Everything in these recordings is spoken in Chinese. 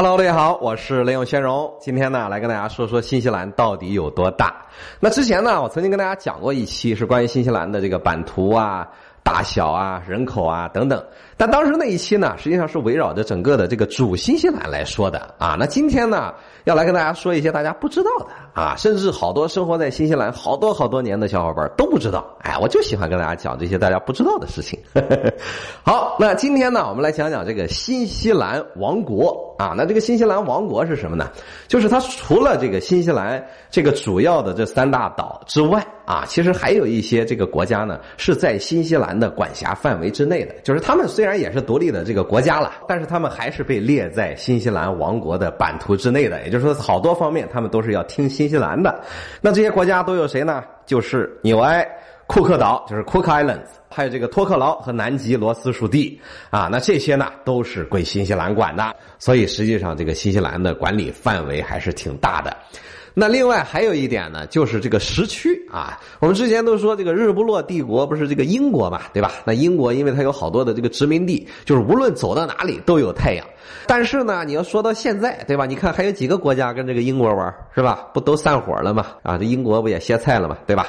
Hello，大家好，我是雷永轩荣。今天呢，来跟大家说说新西兰到底有多大。那之前呢，我曾经跟大家讲过一期，是关于新西兰的这个版图啊。大小啊，人口啊等等，但当时那一期呢，实际上是围绕着整个的这个主新西兰来说的啊。那今天呢，要来跟大家说一些大家不知道的啊，甚至好多生活在新西兰好多好多年的小伙伴都不知道。哎，我就喜欢跟大家讲这些大家不知道的事情。好，那今天呢，我们来讲讲这个新西兰王国啊。那这个新西兰王国是什么呢？就是它除了这个新西兰这个主要的这三大岛之外啊，其实还有一些这个国家呢是在新西兰。的管辖范围之内的，就是他们虽然也是独立的这个国家了，但是他们还是被列在新西兰王国的版图之内的。也就是说，好多方面他们都是要听新西兰的。那这些国家都有谁呢？就是纽埃、库克岛，就是 Cook Islands，还有这个托克劳和南极罗斯属地啊。那这些呢都是归新西兰管的，所以实际上这个新西兰的管理范围还是挺大的。那另外还有一点呢，就是这个时区啊。我们之前都说这个日不落帝国不是这个英国嘛，对吧？那英国因为它有好多的这个殖民地，就是无论走到哪里都有太阳。但是呢，你要说到现在，对吧？你看还有几个国家跟这个英国玩，是吧？不都散伙了吗？啊，这英国不也歇菜了吗？对吧？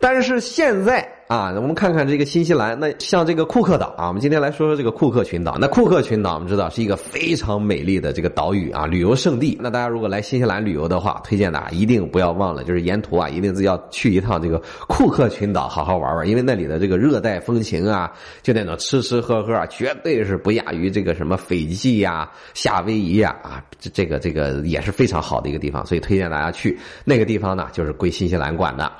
但是现在。啊，我们看看这个新西兰，那像这个库克岛啊，我们今天来说说这个库克群岛。那库克群岛，我们知道是一个非常美丽的这个岛屿啊，旅游胜地。那大家如果来新西兰旅游的话，推荐大家一定不要忘了，就是沿途啊，一定是要去一趟这个库克群岛，好好玩玩，因为那里的这个热带风情啊，就那种吃吃喝喝啊，绝对是不亚于这个什么斐济呀、夏威夷呀啊，这这个这个也是非常好的一个地方，所以推荐大家去那个地方呢，就是归新西兰管的。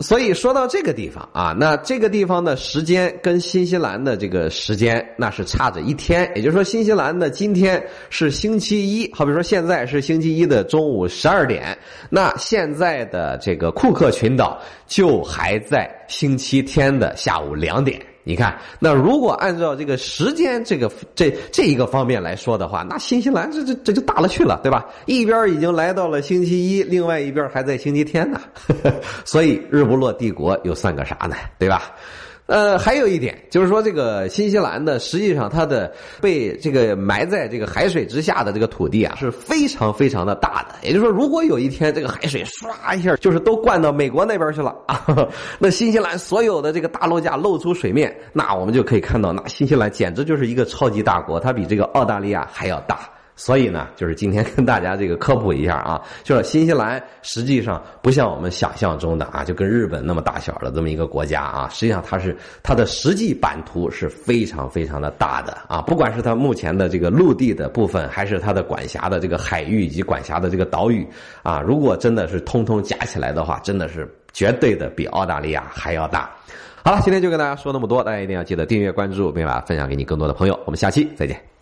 所以说到这个地方啊，那那这个地方的时间跟新西兰的这个时间那是差着一天，也就是说，新西兰的今天是星期一，好比说现在是星期一的中午十二点，那现在的这个库克群岛就还在星期天的下午两点。你看，那如果按照这个时间这个这这一个方面来说的话，那新西兰这这这就大了去了，对吧？一边已经来到了星期一，另外一边还在星期天呢，所以日不落帝国又算个啥呢？对吧？呃，还有一点就是说，这个新西兰的实际上它的被这个埋在这个海水之下的这个土地啊，是非常非常的大的。也就是说，如果有一天这个海水唰一下就是都灌到美国那边去了啊，那新西兰所有的这个大陆架露出水面，那我们就可以看到，那新西兰简直就是一个超级大国，它比这个澳大利亚还要大。所以呢，就是今天跟大家这个科普一下啊，就是新西兰实际上不像我们想象中的啊，就跟日本那么大小的这么一个国家啊，实际上它是它的实际版图是非常非常的大的啊，不管是它目前的这个陆地的部分，还是它的管辖的这个海域以及管辖的这个岛屿啊，如果真的是通通加起来的话，真的是绝对的比澳大利亚还要大。好了，今天就跟大家说那么多，大家一定要记得订阅关注，并把它分享给你更多的朋友。我们下期再见。